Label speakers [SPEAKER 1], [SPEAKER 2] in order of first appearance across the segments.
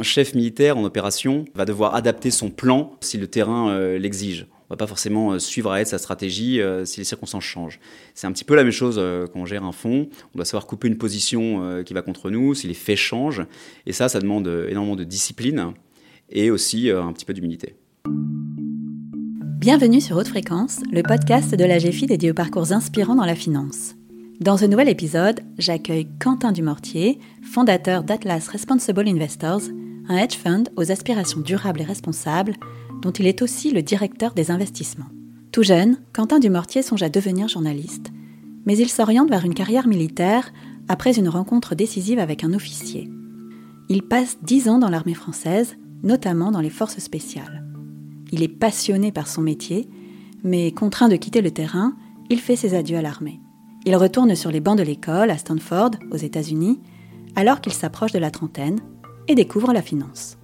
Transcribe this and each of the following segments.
[SPEAKER 1] Un chef militaire en opération va devoir adapter son plan si le terrain l'exige. On va pas forcément suivre à être sa stratégie si les circonstances changent. C'est un petit peu la même chose quand on gère un fonds. On doit savoir couper une position qui va contre nous si les faits changent. Et ça, ça demande énormément de discipline et aussi un petit peu d'humilité.
[SPEAKER 2] Bienvenue sur Haute Fréquence, le podcast de la GFI dédié aux parcours inspirants dans la finance. Dans ce nouvel épisode, j'accueille Quentin Dumortier, fondateur d'Atlas Responsible Investors, un hedge fund aux aspirations durables et responsables, dont il est aussi le directeur des investissements. Tout jeune, Quentin Dumortier songe à devenir journaliste, mais il s'oriente vers une carrière militaire après une rencontre décisive avec un officier. Il passe dix ans dans l'armée française, notamment dans les forces spéciales. Il est passionné par son métier, mais contraint de quitter le terrain, il fait ses adieux à l'armée. Il retourne sur les bancs de l'école à Stanford, aux États-Unis, alors qu'il s'approche de la trentaine et découvre la finance.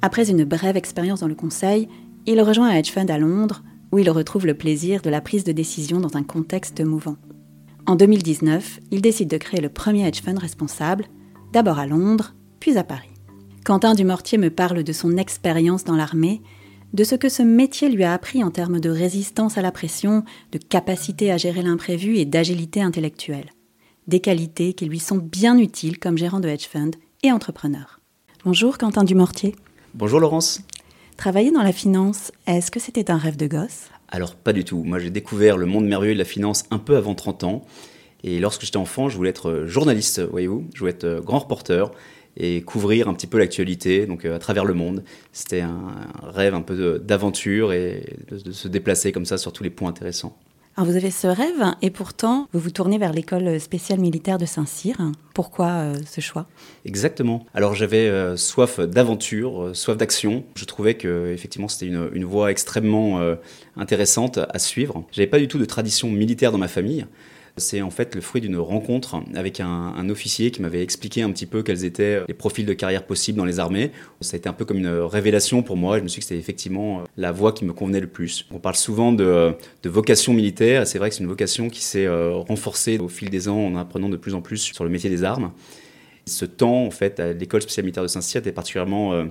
[SPEAKER 2] Après une brève expérience dans le conseil, il rejoint un hedge fund à Londres où il retrouve le plaisir de la prise de décision dans un contexte mouvant. En 2019, il décide de créer le premier hedge fund responsable, d'abord à Londres, puis à Paris. Quentin Dumortier me parle de son expérience dans l'armée de ce que ce métier lui a appris en termes de résistance à la pression, de capacité à gérer l'imprévu et d'agilité intellectuelle. Des qualités qui lui sont bien utiles comme gérant de hedge fund et entrepreneur. Bonjour Quentin Dumortier.
[SPEAKER 1] Bonjour Laurence.
[SPEAKER 2] Travailler dans la finance, est-ce que c'était un rêve de gosse?
[SPEAKER 1] Alors pas du tout. Moi j'ai découvert le monde merveilleux de la finance un peu avant 30 ans. Et lorsque j'étais enfant, je voulais être journaliste, voyez-vous. Je voulais être grand reporter et couvrir un petit peu l'actualité, donc euh, à travers le monde. C'était un, rêve un peu d'aventure et de, se déplacer comme ça sur tous les points intéressants.
[SPEAKER 2] Vous avez ce rêve et pourtant vous vous tournez vers l'école spéciale militaire de Saint-Cyr. Pourquoi euh, ce choix?
[SPEAKER 1] Exactement. Alors j'avais euh, soif d'aventure, soif d'action. Je trouvais que effectivement c'était une, une, voie extrêmement intéressante à suivre. J'avais pas du tout de tradition militaire dans ma famille. C'est en fait le fruit d'une rencontre avec un, officier qui m'avait expliqué un petit peu quels étaient les profils de carrière possibles dans les armées. Ça a été un peu comme une révélation pour moi. Je me suis dit que c'était effectivement euh, la voie qui me convenait le plus. On parle souvent de, vocation militaire. C'est vrai que c'est une vocation qui s'est euh, renforcée au fil des ans en apprenant de plus en plus sur le métier des armes. Ce temps, en fait, à l'école spéciale militaire de Saint-Cyr était particulièrement euh,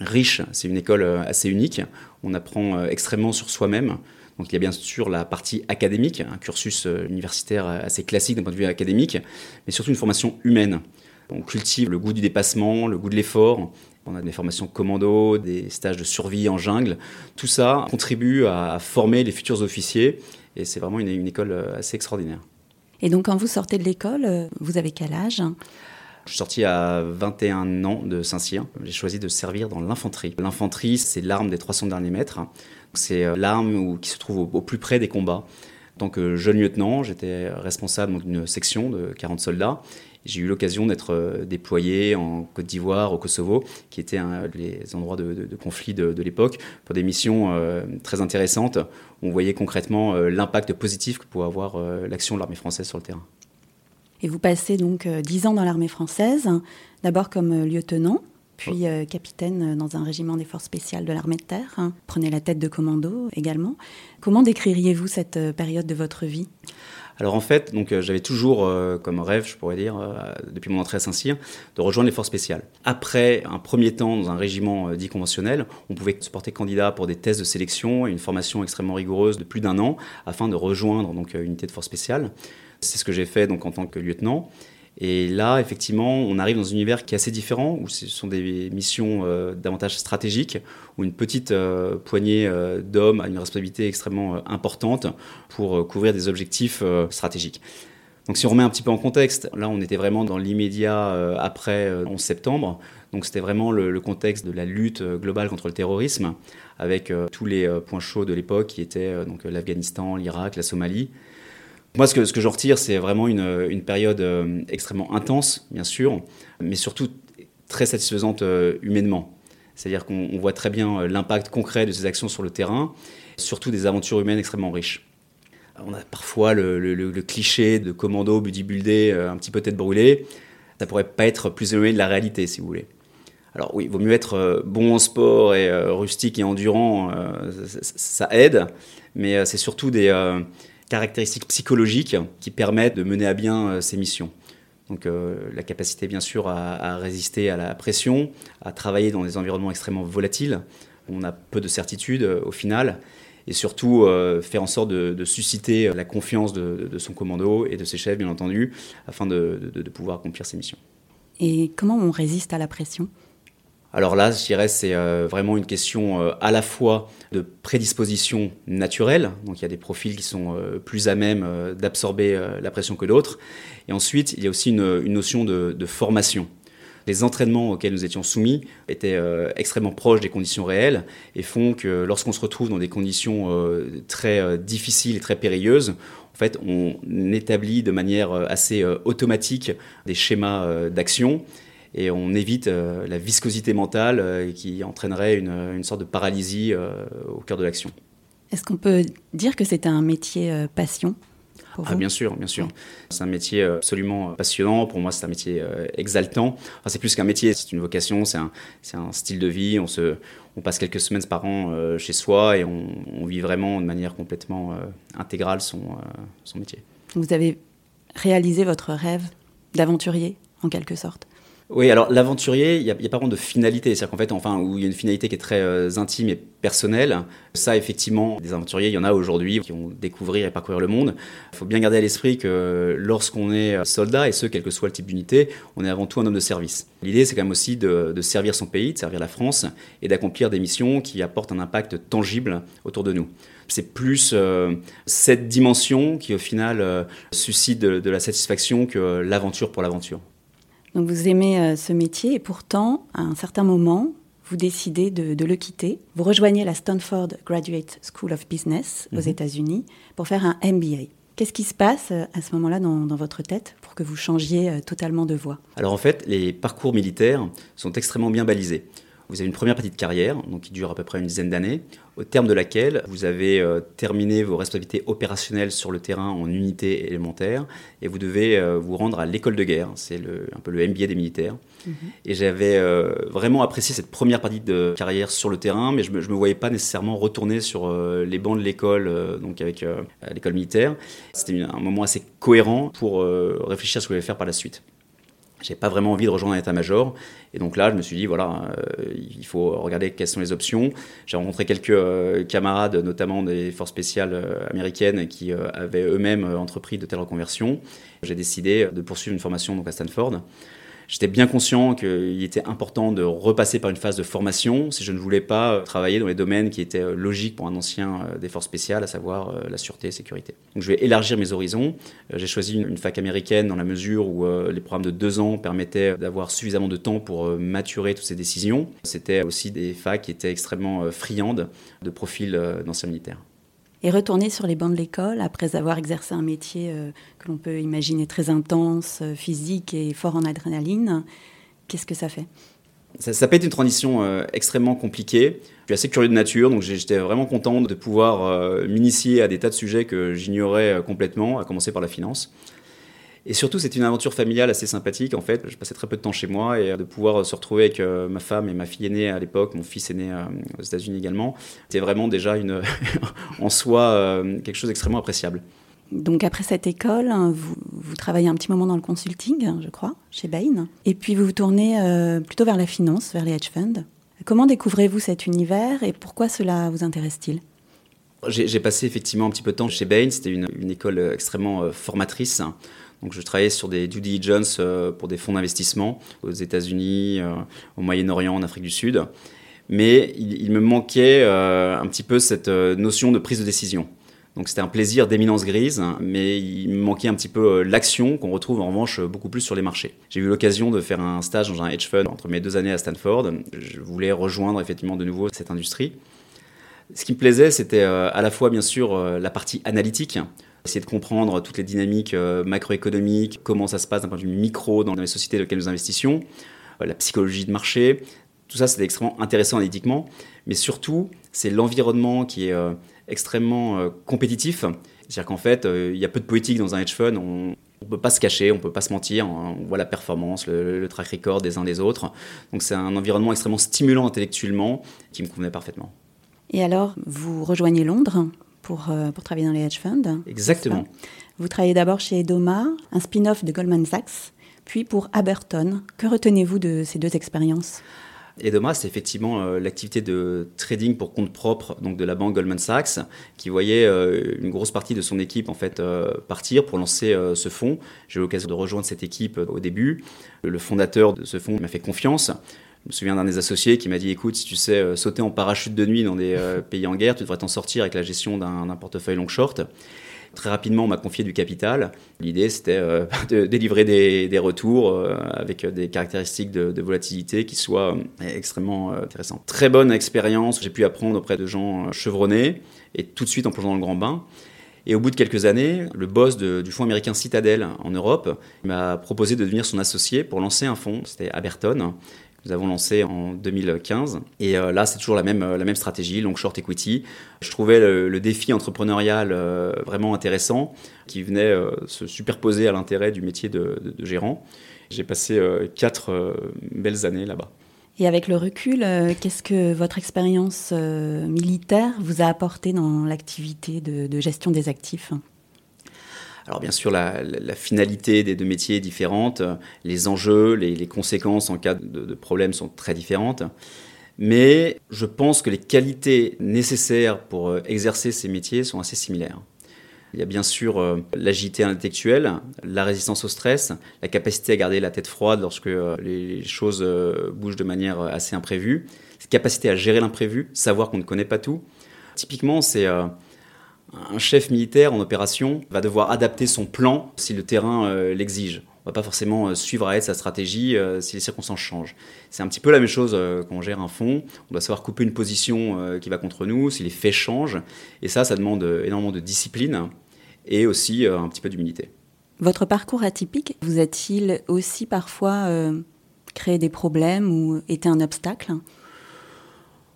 [SPEAKER 1] riche. C'est une école assez unique. On apprend extrêmement sur soi-même. Donc il y a bien sûr la partie académique, un cursus euh, universitaire assez classique d'un point de vue académique, mais surtout une formation humaine. On cultive le goût du dépassement, le goût de l'effort. On a des formations commando, des stages de survie en jungle. Tout ça contribue à former les futurs officiers et c'est vraiment une, école euh, assez extraordinaire.
[SPEAKER 2] Et donc quand vous sortez de l'école, euh, vous avez quel âge?
[SPEAKER 1] Je suis sorti à 21 ans de Saint-Cyr. J'ai choisi de servir dans l'infanterie. L'infanterie, c'est l'arme des 300 derniers mètres. C'est euh, l'arme qui se trouve au, plus près des combats. En tant que jeune lieutenant, j'étais responsable d'une section de 40 soldats. J'ai eu l'occasion d'être euh, déployé en Côte d'Ivoire, au Kosovo, qui étaient les endroits de, conflit de, l'époque, pour des missions euh, très intéressantes. On voyait concrètement l'impact positif que pouvait avoir l'action de l'armée française sur le terrain.
[SPEAKER 2] Et vous passez donc 10 ans dans l'armée française, d'abord comme lieutenant, puis euh, capitaine dans un régiment des forces spéciales de l'armée de terre. Hein. Prenez la tête de commando également. Comment décririez-vous cette euh, période de votre vie?
[SPEAKER 1] Alors en fait, donc euh, j'avais toujours comme rêve, je pourrais dire, depuis mon entrée à Saint-Cyr, de rejoindre les forces spéciales. Après un premier temps dans un régiment dit conventionnel, on pouvait se porter candidat pour des tests de sélection et une formation extrêmement rigoureuse de plus d'un an afin de rejoindre donc une unité de force spéciale. C'est ce que j'ai fait donc en tant que lieutenant. Et là, effectivement, on arrive dans un univers qui est assez différent, où ce sont des missions euh, davantage stratégiques, où une petite euh, poignée euh, d'hommes a une responsabilité extrêmement importante pour couvrir des objectifs stratégiques. Donc si on remet un petit peu en contexte, là on était vraiment dans l'immédiat après 11 septembre, donc c'était vraiment le, contexte de la lutte globale contre le terrorisme, avec tous les points chauds de l'époque qui étaient donc l'Afghanistan, l'Irak, la Somalie. Moi, ce que, ce j'en retire, c'est vraiment une, période euh, extrêmement intense, bien sûr, mais surtout très satisfaisante euh, humainement. C'est-à-dire qu'on voit très bien euh, l'impact concret de ces actions sur le terrain, surtout des aventures humaines extrêmement riches. On a parfois le, cliché de commando bodybuildé, un petit peu tête brûlée. Ça pourrait pas être plus éloigné de la réalité, si vous voulez. Alors oui, il vaut mieux être bon en sport et rustique et endurant, ça, aide, mais c'est surtout des, caractéristiques psychologiques qui permettent de mener à bien euh, ces missions. Donc la capacité bien sûr à, résister à la pression, à travailler dans des environnements extrêmement volatiles. On a peu de certitudes au final et surtout faire en sorte de, susciter la confiance de, son commando et de ses chefs, bien entendu, afin de, pouvoir accomplir ses missions.
[SPEAKER 2] Et comment on résiste à la pression?
[SPEAKER 1] Alors là, je dirais, c'est euh, vraiment une question euh, à la fois de prédisposition naturelle, donc il y a des profils qui sont euh, plus à même d'absorber la pression que d'autres, et ensuite il y a aussi une, notion de, formation. Les entraînements auxquels nous étions soumis étaient extrêmement proches des conditions réelles et font que lorsqu'on se retrouve dans des conditions très difficiles et très périlleuses, en fait, on établit de manière assez automatique des schémas d'action et on évite euh, la viscosité mentale euh, qui entraînerait une, sorte de paralysie euh, au cœur de l'action.
[SPEAKER 2] Est-ce qu'on peut dire que c'est un métier passion
[SPEAKER 1] ah, bien sûr, bien sûr. C'est un métier absolument passionnant. Pour moi, c'est un métier exaltant. Enfin, c'est plus qu'un métier, c'est une vocation, c'est un, un, style de vie. On, se, on passe quelques semaines par an chez soi et on, vit vraiment de manière complètement intégrale son, son métier.
[SPEAKER 2] Vous avez réalisé votre rêve d'aventurier, en quelque sorte?
[SPEAKER 1] Oui, alors l'aventurier, il n'y a, pas vraiment de finalité. C'est-à-dire qu'en fait, enfin, où il y a une finalité qui est très euh, intime et personnelle. Ça, effectivement, des aventuriers, il y en a aujourd'hui qui vont découvrir et parcourir le monde. Il faut bien garder à l'esprit que lorsqu'on est soldat, et ce, quel que soit le type d'unité, on est avant tout un homme de service. L'idée, c'est quand même aussi de, servir son pays, de servir la France et d'accomplir des missions qui apportent un impact tangible autour de nous. C'est plus euh, cette dimension qui, au final, euh, suscite de la satisfaction que l'aventure pour l'aventure.
[SPEAKER 2] Donc vous aimez euh, ce métier et pourtant, à un certain moment, vous décidez de, le quitter. Vous rejoignez la Stanford Graduate School of Business aux mhm. États-Unis pour faire un MBA. Qu'est-ce qui se passe euh, à ce moment-là dans, dans, votre tête pour que vous changiez euh, totalement de voie?
[SPEAKER 1] Alors en fait, les parcours militaires sont extrêmément bien balisés. Vous avez une première partie de carrière, donc qui dure à peu près une dizaine d'années, au terme de laquelle vous avez euh, terminé vos responsabilités opérationnelles sur le terrain en unité élémentaire et vous devez euh, vous rendre à l'école de guerre. C'est un peu le MBA des militaires. Mhm. Et j'avais euh, vraiment apprécié cette première partie de carrière sur le terrain, mais je ne me, voyais pas nécessairement retourner sur les bancs de l'école, donc avec l'école militaire. C'était un moment assez cohérent pour réfléchir à ce que je voulais faire par la suite. J'ai pas vraiment envie de rejoindre un état-major. Et donc là, je me suis dit, voilà, euh, il faut regarder quelles sont les options. J'ai rencontré quelques euh, camarades, notamment des forces spéciales euh, américaines, qui avaient eux-mêmes entrepris de telles reconversions. J'ai décidé de poursuivre une formation donc, à Stanford. J'étais bien conscient qu'il était important de repasser par une phase de formation si je ne voulais pas travailler dans les domaines qui étaient euh, logiques pour un ancien euh, des forces spéciales, à savoir euh, la sûreté et sécurité. Donc je vais élargir mes horizons. J'ai choisi une fac américaine dans la mesure où les programmes de deux ans permettaient d'avoir suffisamment de temps pour maturer toutes ces décisions. C'était aussi des facs qui étaient extrêmement friandes de profils d'anciens militaires
[SPEAKER 2] et retourner sur les bancs de l'école après avoir exercé un métier euh, que l'on peut imaginer très intense, euh, physique et fort en adrénaline, qu'est-ce que ça fait?
[SPEAKER 1] Ça, peut être une transition euh, extrêmement compliquée. Je suis assez curieux de nature, donc j'étais vraiment content de pouvoir m'initier à des tas de sujets que j'ignorais complètement, à commencer par la finance. Et surtout, c'est une aventure familiale assez sympathique. En fait, je passais très peu de temps chez moi et euh, de pouvoir se retrouver avec euh, ma femme et ma fille aînée à l'époque, mon fils aîné euh, aux États-Unis également, c'était vraiment déjà une, en soi quelque chose d'extrêmement appréciable.
[SPEAKER 2] Donc après cette école, hein, vous, vous, travaillez un petit moment dans le consulting, je crois, chez Bain, et puis vous vous tournez plutôt vers la finance, vers les hedge funds. Comment découvrez-vous cet univers et pourquoi cela vous intéresse-t-il?
[SPEAKER 1] J'ai passé effectivement un petit peu de temps chez Bain, c'était une, une, école extrêmement formatrice. Donc je travaillais sur des due diligence euh, pour des fonds d'investissement aux États-Unis, euh, au Moyen-Orient, en Afrique du Sud. Mais il, me manquait euh, un petit peu cette notion de prise de décision. Donc c'était un plaisir d'éminence grise, mais il me manquait un petit peu l'action qu'on retrouve en revanche beaucoup plus sur les marchés. J'ai eu l'occasion de faire un stage dans un hedge fund entre mes deux années à Stanford. Je voulais rejoindre effectivement de nouveau cette industrie. Ce qui me plaisait, c'était à la fois bien sûr la partie analytique, essayer de comprendre toutes les dynamiques euh, macroéconomiques, comment ça se passe d'un point de vue micro dans les sociétés dans lesquelles nous investissions, euh, la psychologie de marché. Tout ça, c'est extrêmement intéressant analytiquement, mais surtout, c'est l'environnement qui est euh, extrêmement compétitif. C'est-à-dire qu'en fait, il y a peu de politique dans un hedge fund. On ne peut pas se cacher, on ne peut pas se mentir. On voit la performance, le, le track record des uns des autres. Donc c'est un environnement extrêmement stimulant intellectuellement qui me convenait parfaitement.
[SPEAKER 2] Et alors, vous rejoignez Londres? Pour, euh, pour travailler dans les hedge funds.
[SPEAKER 1] Exactement.
[SPEAKER 2] Vous travaillez d'abord chez Doma, un spin-off de Goldman Sachs. puis pour Aberton. Que retenez-vous de ces deux expériences?
[SPEAKER 1] Edoma, c'est effectivement euh, l'activité de trading pour compte propre donc de la banque Goldman Sachs, qui voyait euh, une grosse partie de son équipe en fait euh, partir pour lancer ce fonds. J'ai eu l'occasion de rejoindre cette équipe au début. Le fondateur de ce fonds m'a fait confiance. Je me souviens d'un des associés qui m'a dit écoute, si tu sais sauter en parachute de nuit dans des pays en guerre, tu devrais t'en sortir avec la gestion d'un portefeuille long short. Très rapidement, on m'a confié du capital. L'idée, c'était euh, de délivrer des, retours euh, avec des caractéristiques de, volatilité qui soient euh, extrêmement intéressantes. Très bonne expérience. J'ai pu apprendre auprès de gens chevronnés et tout de suite en plongeant dans le grand bain. Et au bout de quelques années, le boss du fonds américain Citadel en Europe m'a proposé de devenir son associé pour lancer un fonds. C'était Aberton nous avons lancé en 2015. Et euh, là, c'est toujours la même, euh, stratégie, long short equity. Je trouvais le, défi entrepreneurial euh, vraiment intéressant, qui venait se superposer à l'intérêt du métier de, gérant. J'ai passé quatre belles années là-bas.
[SPEAKER 2] Et avec le recul, qu'est-ce que votre expérience militaire vous a apporté dans l'activité de gestion des actifs?
[SPEAKER 1] Alors bien sûr, la, finalité des deux métiers est différente, les enjeux, les, conséquences en cas de, de problème sont très différentes. Mais je pense que les qualités nécessaires pour euh, exercer ces métiers sont assez similaires. Il y a bien sûr euh, l'agilité intellectuelle, la résistance au stress, la capacité à garder la tête froide lorsque euh, les choses bougent de manière assez imprévue, cette capacité à gérer l'imprévu, savoir qu'on ne connaît pas tout. Typiquement, c'est un chef militaire en opération va devoir adapter son plan si le terrain euh, l'exige. On va pas forcément euh, suivre à être sa stratégie euh, si les circonstances changent. C'est un petit peu la même chose quand on gère un fonds. On doit savoir couper une position qui va contre nous si les faits changent. Et ça, ça demande énormément de discipline et aussi un petit peu d'humilité.
[SPEAKER 2] Votre parcours atypique vous a-t-il aussi parfois créé des problèmes ou été un obstacle?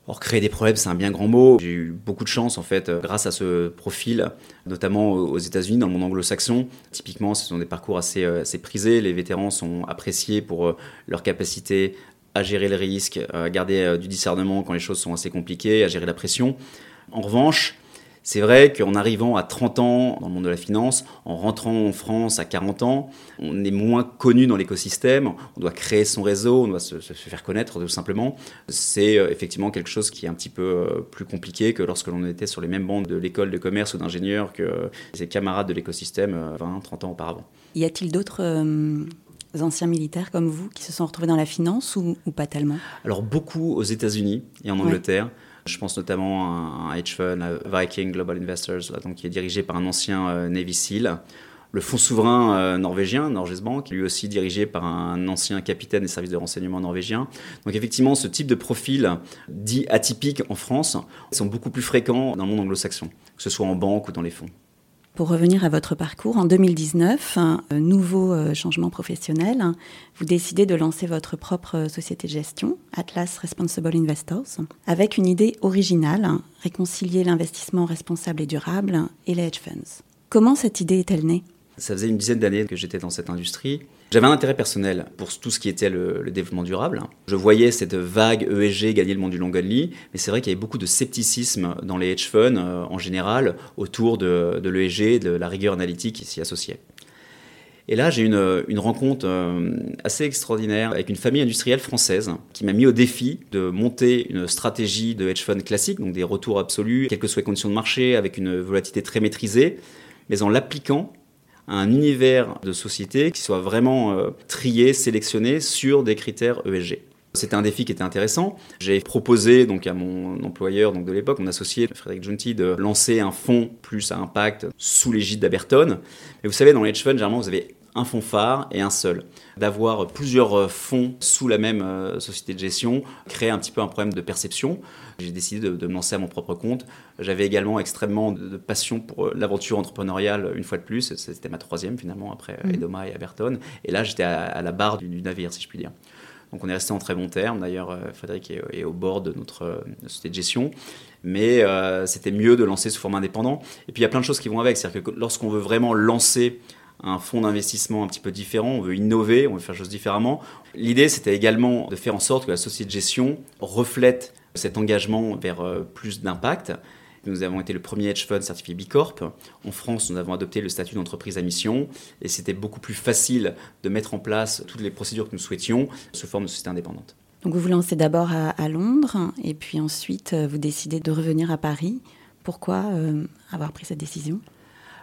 [SPEAKER 1] Or, créer des problèmes, c'est un bien grand mot. J'ai eu beaucoup de chance, en fait, euh, grâce à ce profil, notamment aux États-Unis, dans le monde anglo-saxon. Typiquement, ce sont des parcours assez, euh, assez prisés. Les vétérans sont appréciés pour euh, leur capacité à gérer le risque, à garder du discernement quand les choses sont assez compliquées, à gérer la pression. En revanche, c'est vrai qu'en arrivant à 30 ans dans le monde de la finance, en rentrant en France à 40 ans, on est moins connu dans l'écosystème, on doit créer son réseau, on doit se, faire connaître tout simplement. C'est euh, effectivement quelque chose qui est un petit peu euh, plus compliqué que lorsque l'on était sur les mêmes bancs de l'école de commerce ou d'ingénieur que ses camarades de l'écosystème 20, euh, 30 ans auparavant.
[SPEAKER 2] Y a-t-il d'autres anciens militaires comme vous qui se sont retrouvés dans la finance ou, ou pas tellement?
[SPEAKER 1] Alors beaucoup aux États-Unis et en Angleterre. Je pense notamment à un hedge fund, Viking Global Investors, donc, qui est dirigé par un ancien euh, Navy SEAL. Le fonds souverain euh, norvégien, Norges Bank, lui aussi dirigé par un ancien capitaine des services de renseignement norvégiens. Donc effectivement, ce type de profil dit atypique en France sont beaucoup plus fréquents dans le monde anglo-saxon, que ce soit en banque ou dans les fonds.
[SPEAKER 2] Pour revenir à votre parcours, en 2019, un nouveau euh, changement professionnel, vous décidez de lancer votre propre société de gestion, Atlas Responsible Investors, avec une idée originale, réconcilier l'investissement responsable et durable et les hedge funds. Comment cette idée est-elle née?
[SPEAKER 1] Ça faisait une dizaine d'années que j'étais dans cette industrie. J'avais un intérêt personnel pour tout ce qui était le, développement durable. Je voyais cette vague ESG gagner le monde du long only, mais c'est vrai qu'il y avait beaucoup de scepticisme dans les hedge funds euh, en général autour de, de l'ESG, de la rigueur analytique qui s'y associait. Et là, j'ai une, une rencontre euh, assez extraordinaire avec une famille industrielle française qui m'a mis au défi de monter une stratégie de hedge fund classique, donc des retours absolus, quelles que soient les conditions de marché, avec une volatilité très maîtrisée, mais en l'appliquant un univers de société qui soit vraiment euh, trié, sélectionné sur des critères ESG. C'était un défi qui était intéressant. J'ai proposé donc à mon employeur donc de l'époque, mon associé Frédéric Junti, de lancer un fonds plus à impact sous l'égide d'Aberton. Mais vous savez, dans les hedge funds, généralement, vous avez un fonds phare et un seul. D'avoir plusieurs euh, fonds sous la même euh, société de gestion crée un petit peu un problème de perception. J'ai décidé de, me lancer à mon propre compte. J'avais également extrêmement de, passion pour euh, l'aventure entrepreneuriale, une fois de plus. C'était ma troisième finalement, après mmh. Edoma et Aberton. Et là, j'étais à, la barre du, navire, si je puis dire. Donc on est resté en très bons termes. D'ailleurs, Frédéric est, au bord de notre, société de gestion. Mais c'était mieux de lancer sous forme indépendant. Et puis il y a plein de choses qui vont avec. C'est-à-dire que lorsqu'on veut vraiment lancer un fonds d'investissement un petit peu différent, on veut innover, on veut faire choses différemment. L'idée, c'était également de faire en sorte que la société de gestion reflète cet engagement vers euh, plus d'impact Nous avons été le premier hedge fund certifié B Corp. En France, nous avons adopté le statut d'entreprise à mission et c'était beaucoup plus facile de mettre en place toutes les procédures que nous souhaitions sous forme de société indépendante.
[SPEAKER 2] Donc vous vous lancez d'abord à, Londres et puis ensuite euh, vous décidez de revenir à Paris. Pourquoi euh, avoir pris cette décision?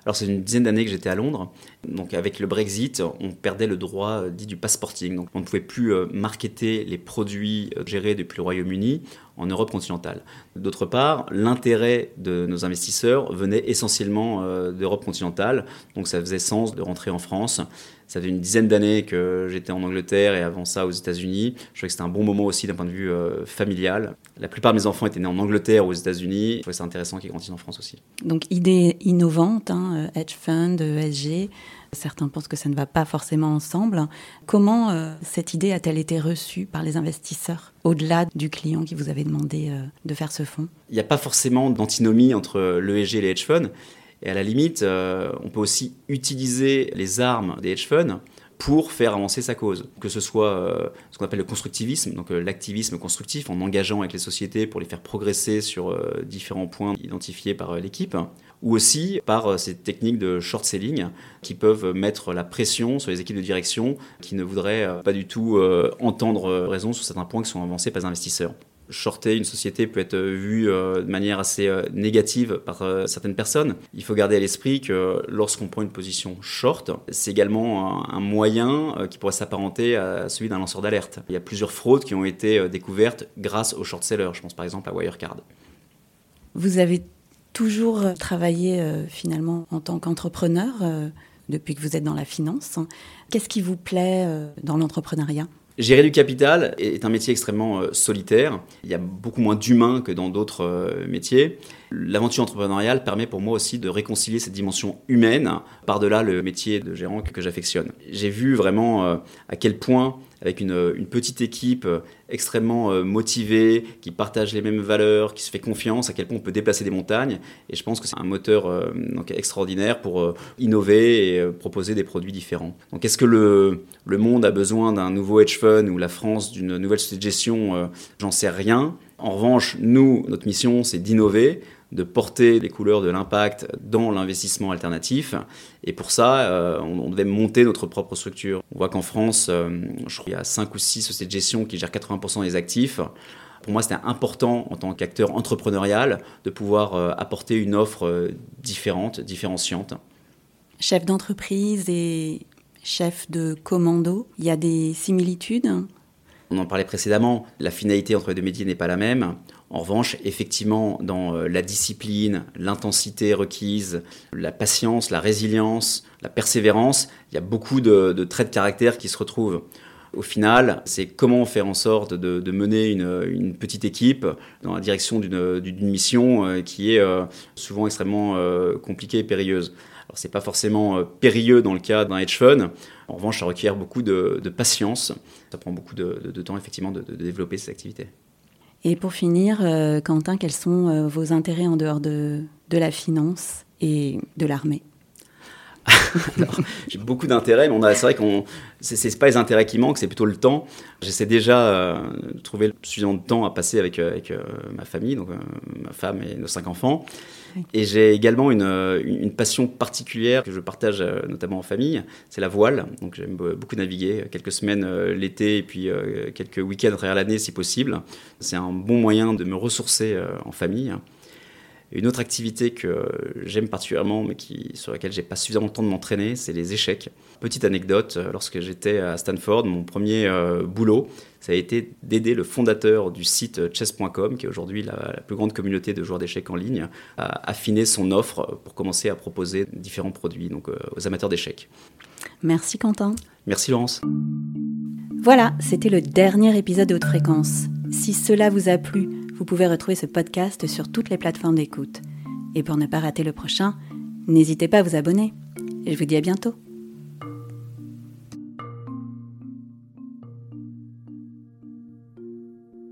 [SPEAKER 1] Alors c'est une dizaine d'années que j'étais à Londres. Donc avec le Brexit, on perdait le droit euh, dit du passporting. Donc on ne pouvait plus euh, marketer les produits euh, gérés depuis le Royaume-Uni en Europe continentale. D'autre part, l'intérêt de nos investisseurs venait essentiellement d'Europe continentale. Donc ça faisait sens de rentrer en France ça fait une dizaine d'années que j'étais en Angleterre et avant ça aux États-Unis. Je trouvais que c'était un bon moment aussi d'un point de vue euh, familial. La plupart de mes enfants étaient nés en Angleterre ou aux États-Unis. Je trouvais ça intéressant qu'ils grandissent en France aussi.
[SPEAKER 2] Donc, idée innovante, hein, euh, hedge fund, ESG. Certains pensent que ça ne va pas forcément ensemble. Comment euh, cette idée a-t-elle été reçue par les investisseurs, au-delà du client qui vous avait demandé de faire ce fonds?
[SPEAKER 1] Il n'y a pas forcément d'antinomie entre l'ESG et les hedge funds. Et à la limite, euh, on peut aussi utiliser les armes des hedge funds pour faire avancer sa cause. Que ce soit euh, ce qu'on appelle le constructivisme, donc euh, l'activisme constructif en engageant avec les sociétés pour les faire progresser sur différents points identifiés par l'équipe, ou aussi par ces techniques de short selling qui peuvent mettre la pression sur les équipes de direction qui ne voudraient pas du tout entendre raison sur certains points qui sont avancés par les investisseurs shorter une société peut être vu euh, de manière assez euh, négative par euh, certaines personnes. Il faut garder à l'esprit que lorsqu'on prend une position short, c'est également un, moyen qui pourrait s'apparenter à celui d'un lanceur d'alerte. Il y a plusieurs fraudes qui ont été découvertes grâce aux short sellers. Je pense par exemple à Wirecard.
[SPEAKER 2] Vous avez toujours travaillé finalement en tant qu'entrepreneur depuis que vous êtes dans la finance. Qu'est-ce qui vous plaît dans l'entrepreneuriat?
[SPEAKER 1] Gérer du capital est un métier extrêmement euh, solitaire. Il y a beaucoup moins d'humains que dans d'autres euh, métiers. L'aventure entrepreneuriale permet pour moi aussi de réconcilier cette dimension humaine par-delà le métier de gérant que, j'affectionne. J'ai vu vraiment euh, à quel point avec une, petite équipe extrêmement motivée, qui partage les mêmes valeurs, qui se fait confiance, à quel point on peut déplacer des montagnes. Et je pense que c'est un moteur donc extraordinaire pour innover et proposer des produits différents. Donc est-ce que le, le monde a besoin d'un nouveau hedge fund ou la France d'une nouvelle société de gestion euh, J'en sais rien. En revanche, nous, notre mission, c'est d'innover, de porter les couleurs de l'impact dans l'investissement alternatif. Et pour ça, euh, on, devait monter notre propre structure. On voit qu'en France, euh, je crois qu'il y a 5 ou 6 sociétés de gestion qui gèrent 80% des actifs. Pour moi, c'était important en tant qu'acteur entrepreneurial de pouvoir apporter une offre différente, différenciante.
[SPEAKER 2] Chef d'entreprise et chef de commando. Il y a des similitudes?
[SPEAKER 1] On en parlait précédemment, la finalité entre les deux métiers n'est pas la même. En revanche, effectivement, dans euh, la discipline, l'intensité requise, la patience, la résilience, la persévérance, il y a beaucoup de, traits de caractère qui se retrouvent. Au final, c'est comment faire en sorte de, mener une, petite équipe dans la direction d'une mission euh, qui est euh, souvent extrêmement compliquée et périlleuse. Alors c'est pas forcément périlleux dans le cas d'un hedge fund. En revanche, ça requiert beaucoup de, patience. Ça prend beaucoup de, temps effectivement de, développer ces activités.
[SPEAKER 2] Et pour finir, euh, Quentin, quels sont euh, vos intérêts en dehors de, la finance et de l'armée?
[SPEAKER 1] j'ai beaucoup d'intérêts, mais c'est vrai qu'on, c'est, pas les intérêts qui manquent, c'est plutôt le temps. J'essaie déjà de trouver suffisamment de temps à passer avec, avec ma famille, donc ma femme et nos cinq enfants. Et j'ai également une, une, passion particulière que je partage euh, notamment en famille, c'est la voile. Donc j'aime beaucoup naviguer, quelques semaines euh, l'été et puis euh, quelques week-ends à travers l'année si possible. C'est un bon moyen de me ressourcer en famille. Une autre activité que j'aime particulièrement, mais qui, sur laquelle j'ai pas suffisamment de temps de m'entraîner, c'est les échecs. Petite anecdote, lorsque j'étais à Stanford, mon premier boulot, ça a été d'aider le fondateur du site chess.com, qui est aujourd'hui la, plus grande communauté de joueurs d'échecs en ligne, à affiner son offre pour commencer à proposer différents produits donc, euh, aux amateurs d'échecs.
[SPEAKER 2] Merci Quentin.
[SPEAKER 1] Merci Laurence.
[SPEAKER 2] Voilà, c'était le dernier épisode de Haute Fréquence. Si cela vous a plu, vous pouvez retrouver ce podcast sur toutes les plateformes d'écoute. Et pour ne pas rater le prochain, n'hésitez pas à vous abonner. Je vous dis à bientôt.